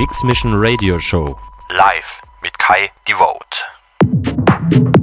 Mix Mission Radio Show. Live mit Kai Devote.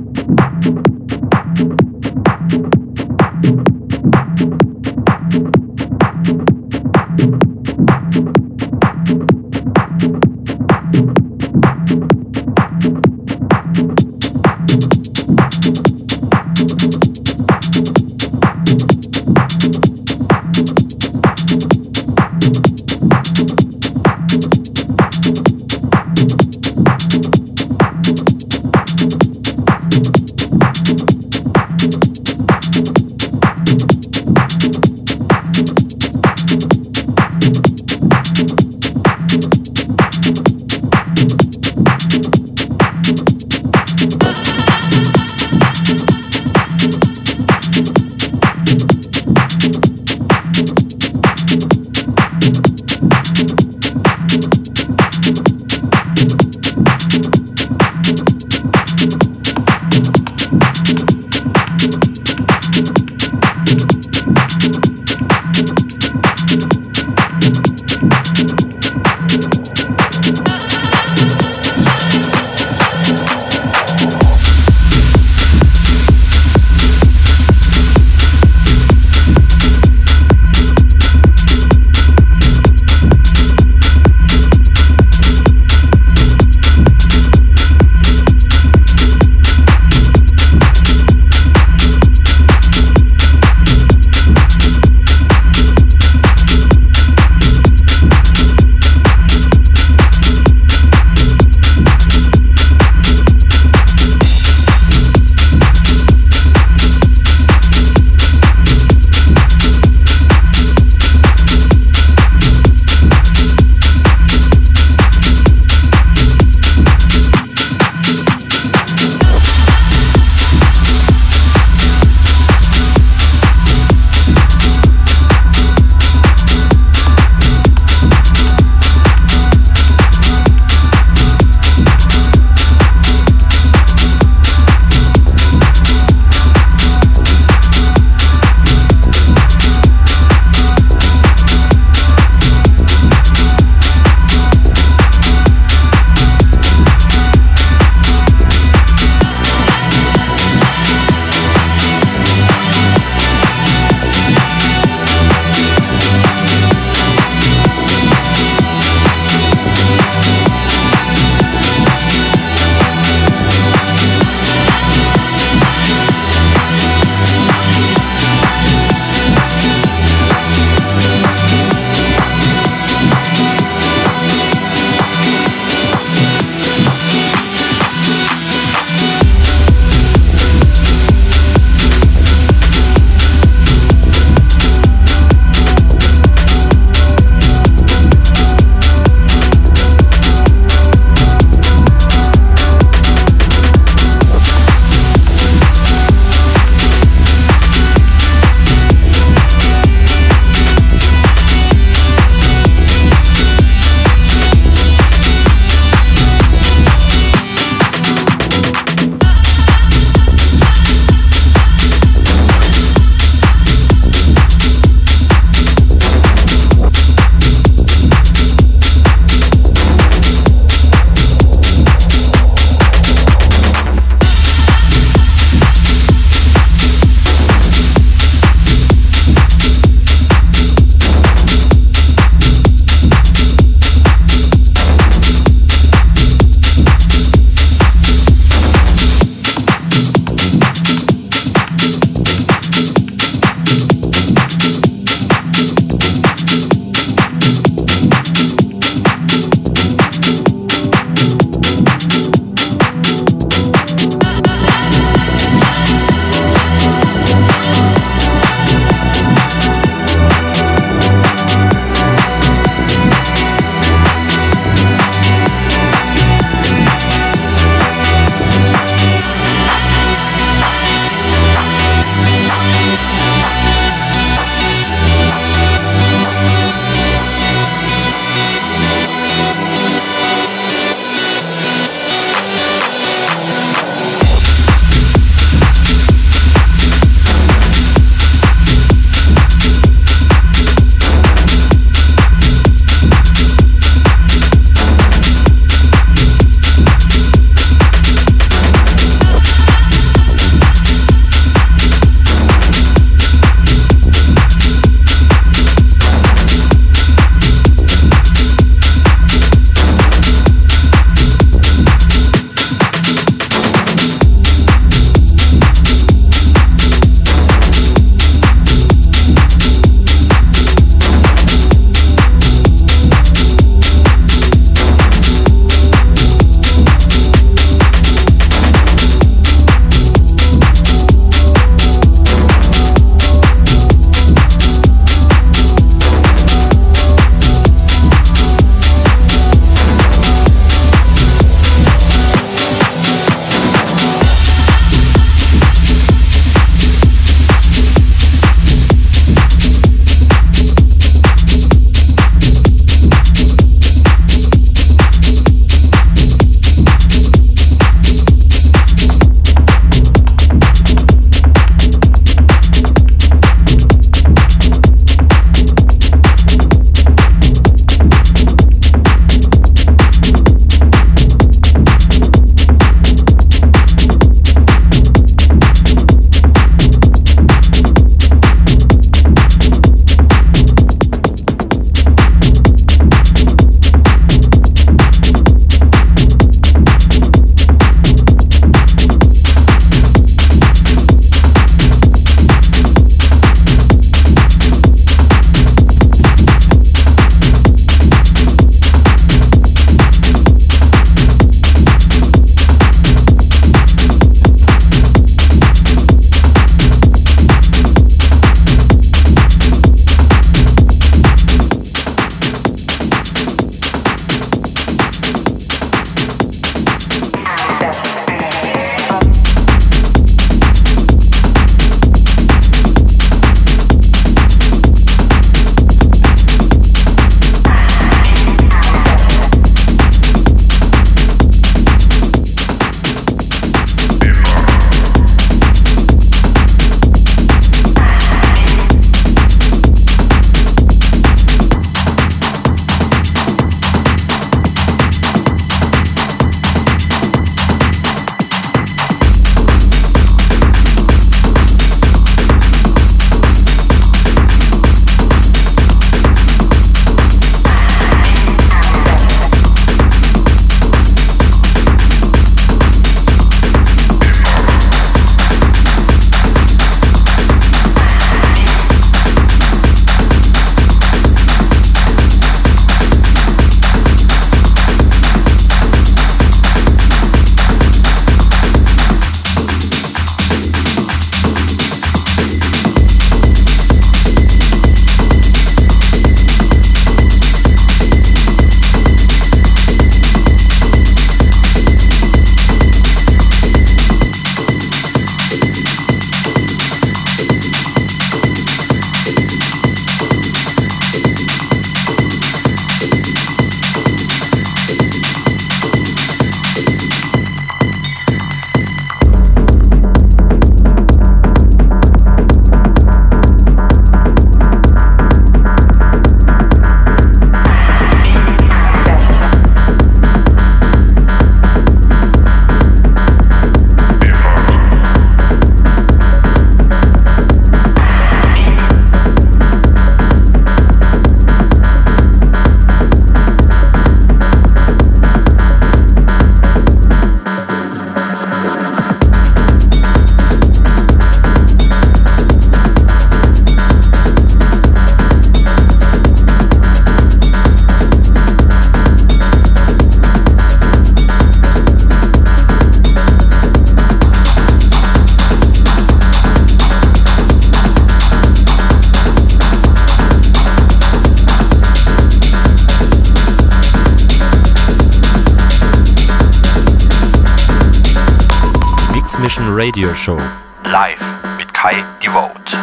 Show. Live mit Kai Devote.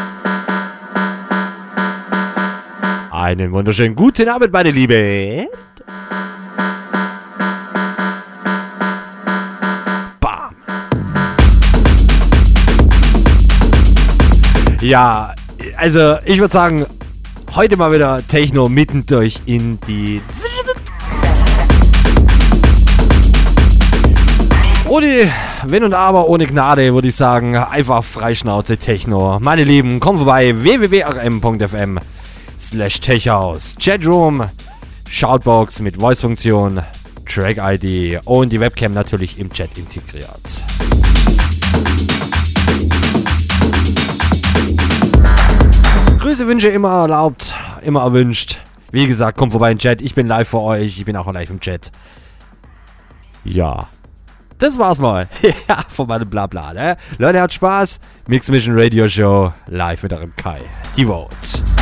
Einen wunderschönen guten Abend, meine Liebe. Bam. Ja, also ich würde sagen, heute mal wieder Techno mitten durch in die Ohne Wenn und Aber, ohne Gnade, würde ich sagen, einfach Freischnauze Techno. Meine Lieben, kommt vorbei, www.rm.fm slash techhouse. Chatroom, Shoutbox mit Voice-Funktion, Track-ID und die Webcam natürlich im Chat integriert. Grüße, Wünsche immer erlaubt, immer erwünscht. Wie gesagt, kommt vorbei im Chat. Ich bin live für euch. Ich bin auch live im Chat. Ja. Das war's mal. ja, von meinem Blabla, ne? Leute, hat Spaß. Mix Mission Radio Show live mit eurem Kai. Die Vote.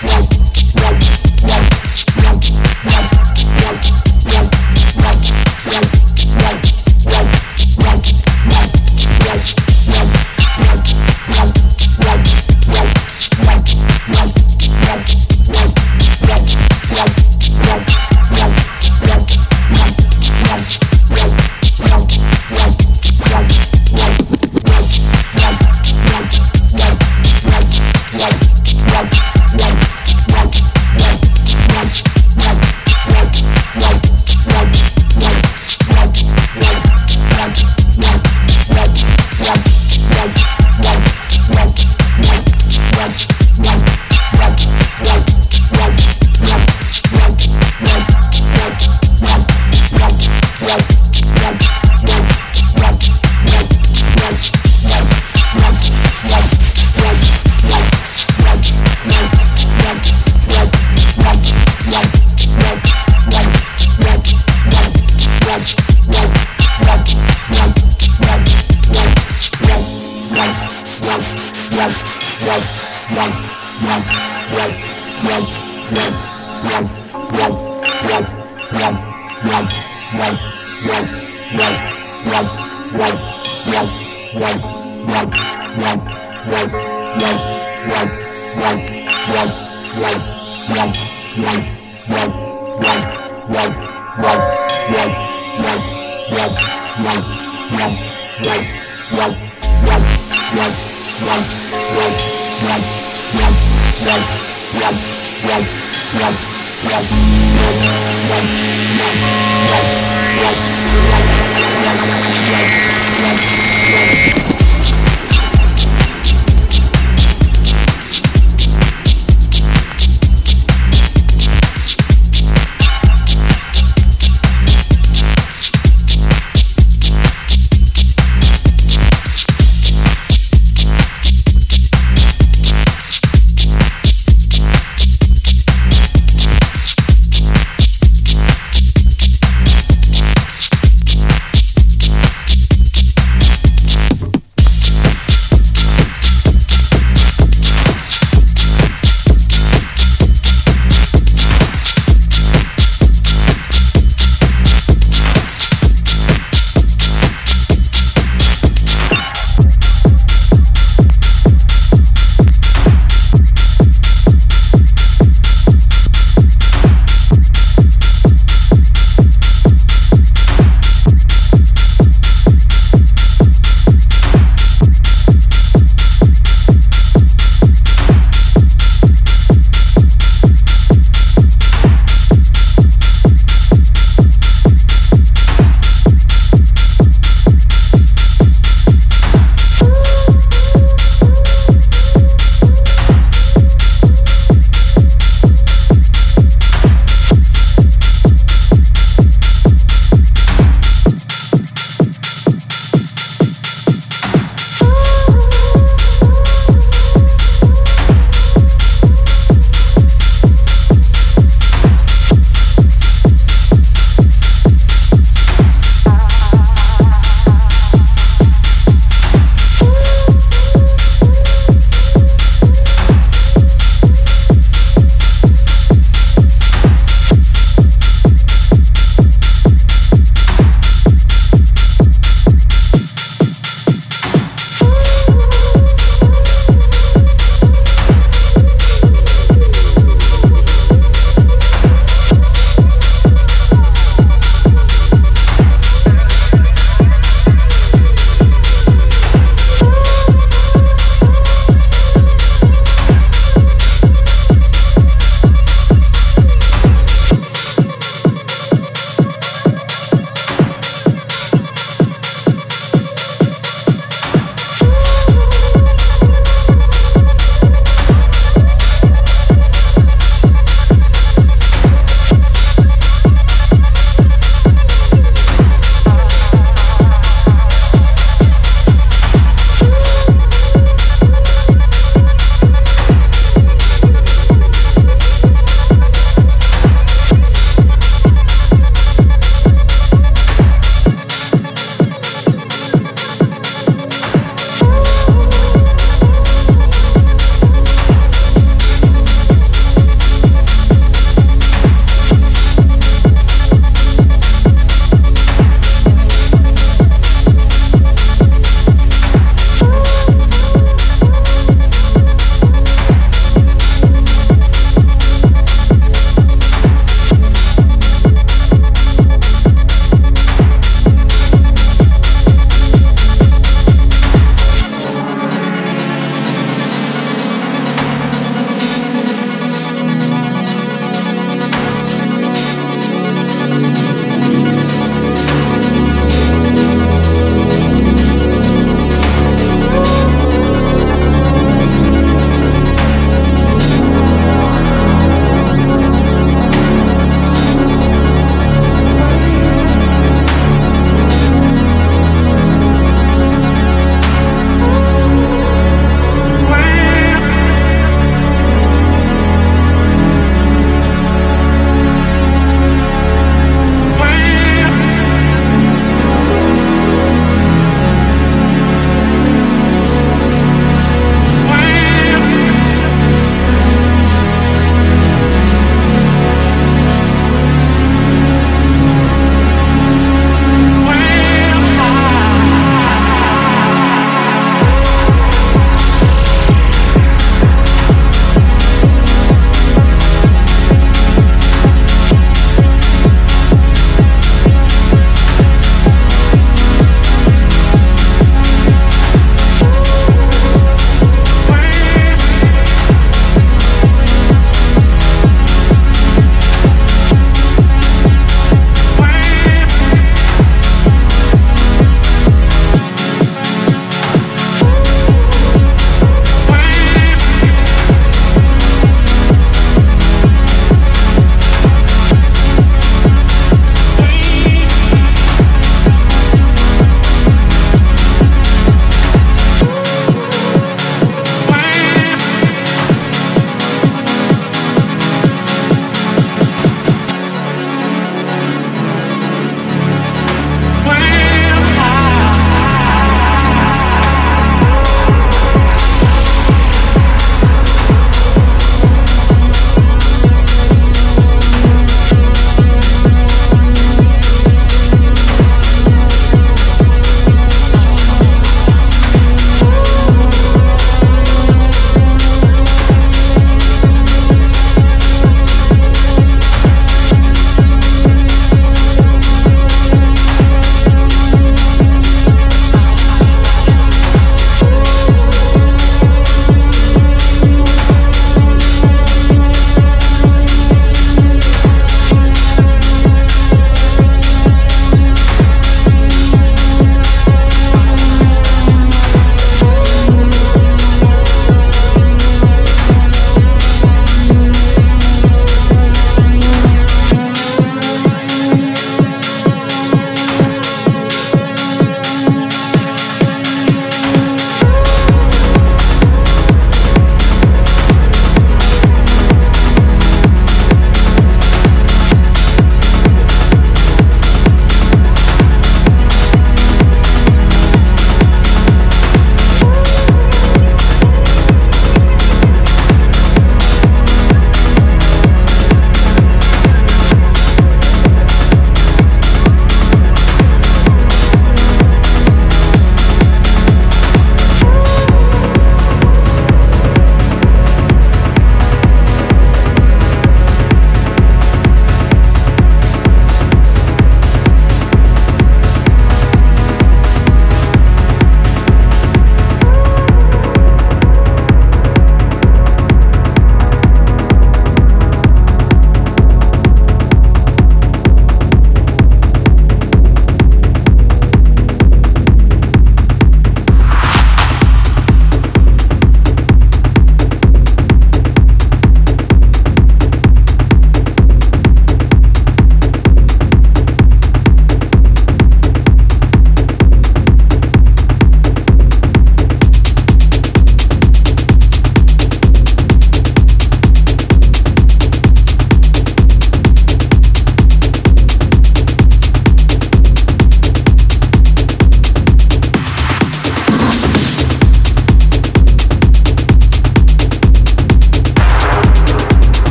Right.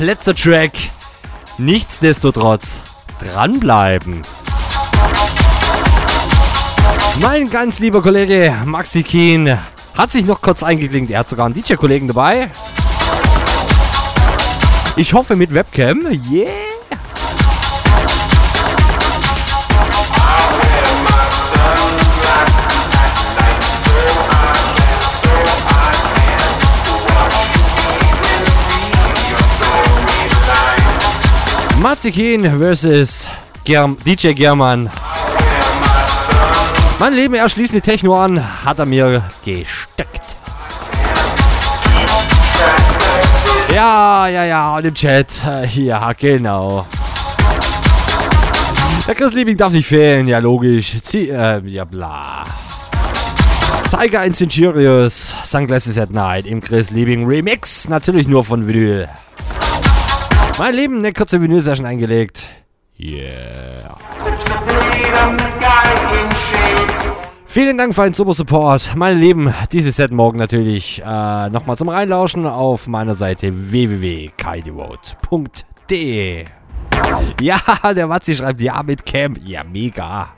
Letzter Track. Nichtsdestotrotz dranbleiben. Mein ganz lieber Kollege Maxi Keen hat sich noch kurz eingeklinkt. Er hat sogar einen DJ-Kollegen dabei. Ich hoffe mit Webcam. Yeah! Matzikin versus Germ DJ German. Mein Leben, er schließt mit Techno an, hat er mir gesteckt. Ja, ja, ja, und im Chat. Ja, genau. Der Chris Liebing darf nicht fehlen, ja logisch. Zie äh, ja bla. Tiger in Centurious, Sunglasses at Night im Chris Liebing Remix. Natürlich nur von Vinyl. Mein Leben, eine kurze Vinyl-Session eingelegt. Yeah. Vielen Dank für einen super Support. Meine Lieben, dieses Set morgen natürlich äh, nochmal zum Reinlauschen auf meiner Seite www.kaidevote.de. Ja, der Watzi schreibt ja mit Camp. Ja, mega.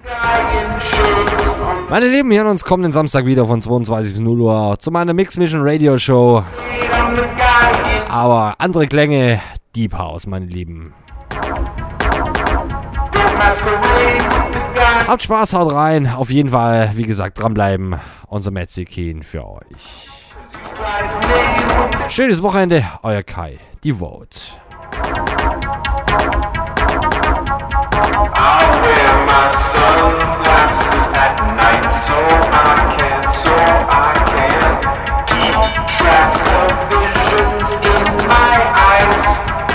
Meine Lieben, wir hören uns kommenden Samstag wieder von 22 bis 0 Uhr zu meiner Mix Mission Radio Show. Aber andere Klänge, Deep House, meine Lieben. Habt Spaß, haut rein. Auf jeden Fall, wie gesagt, dranbleiben. Unser Metzikin für euch. Schönes Wochenende, euer Kai, die Vote. I wear my sunglasses at night so I can, so I can keep track of visions in my eyes.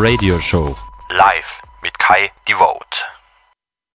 Radio Show.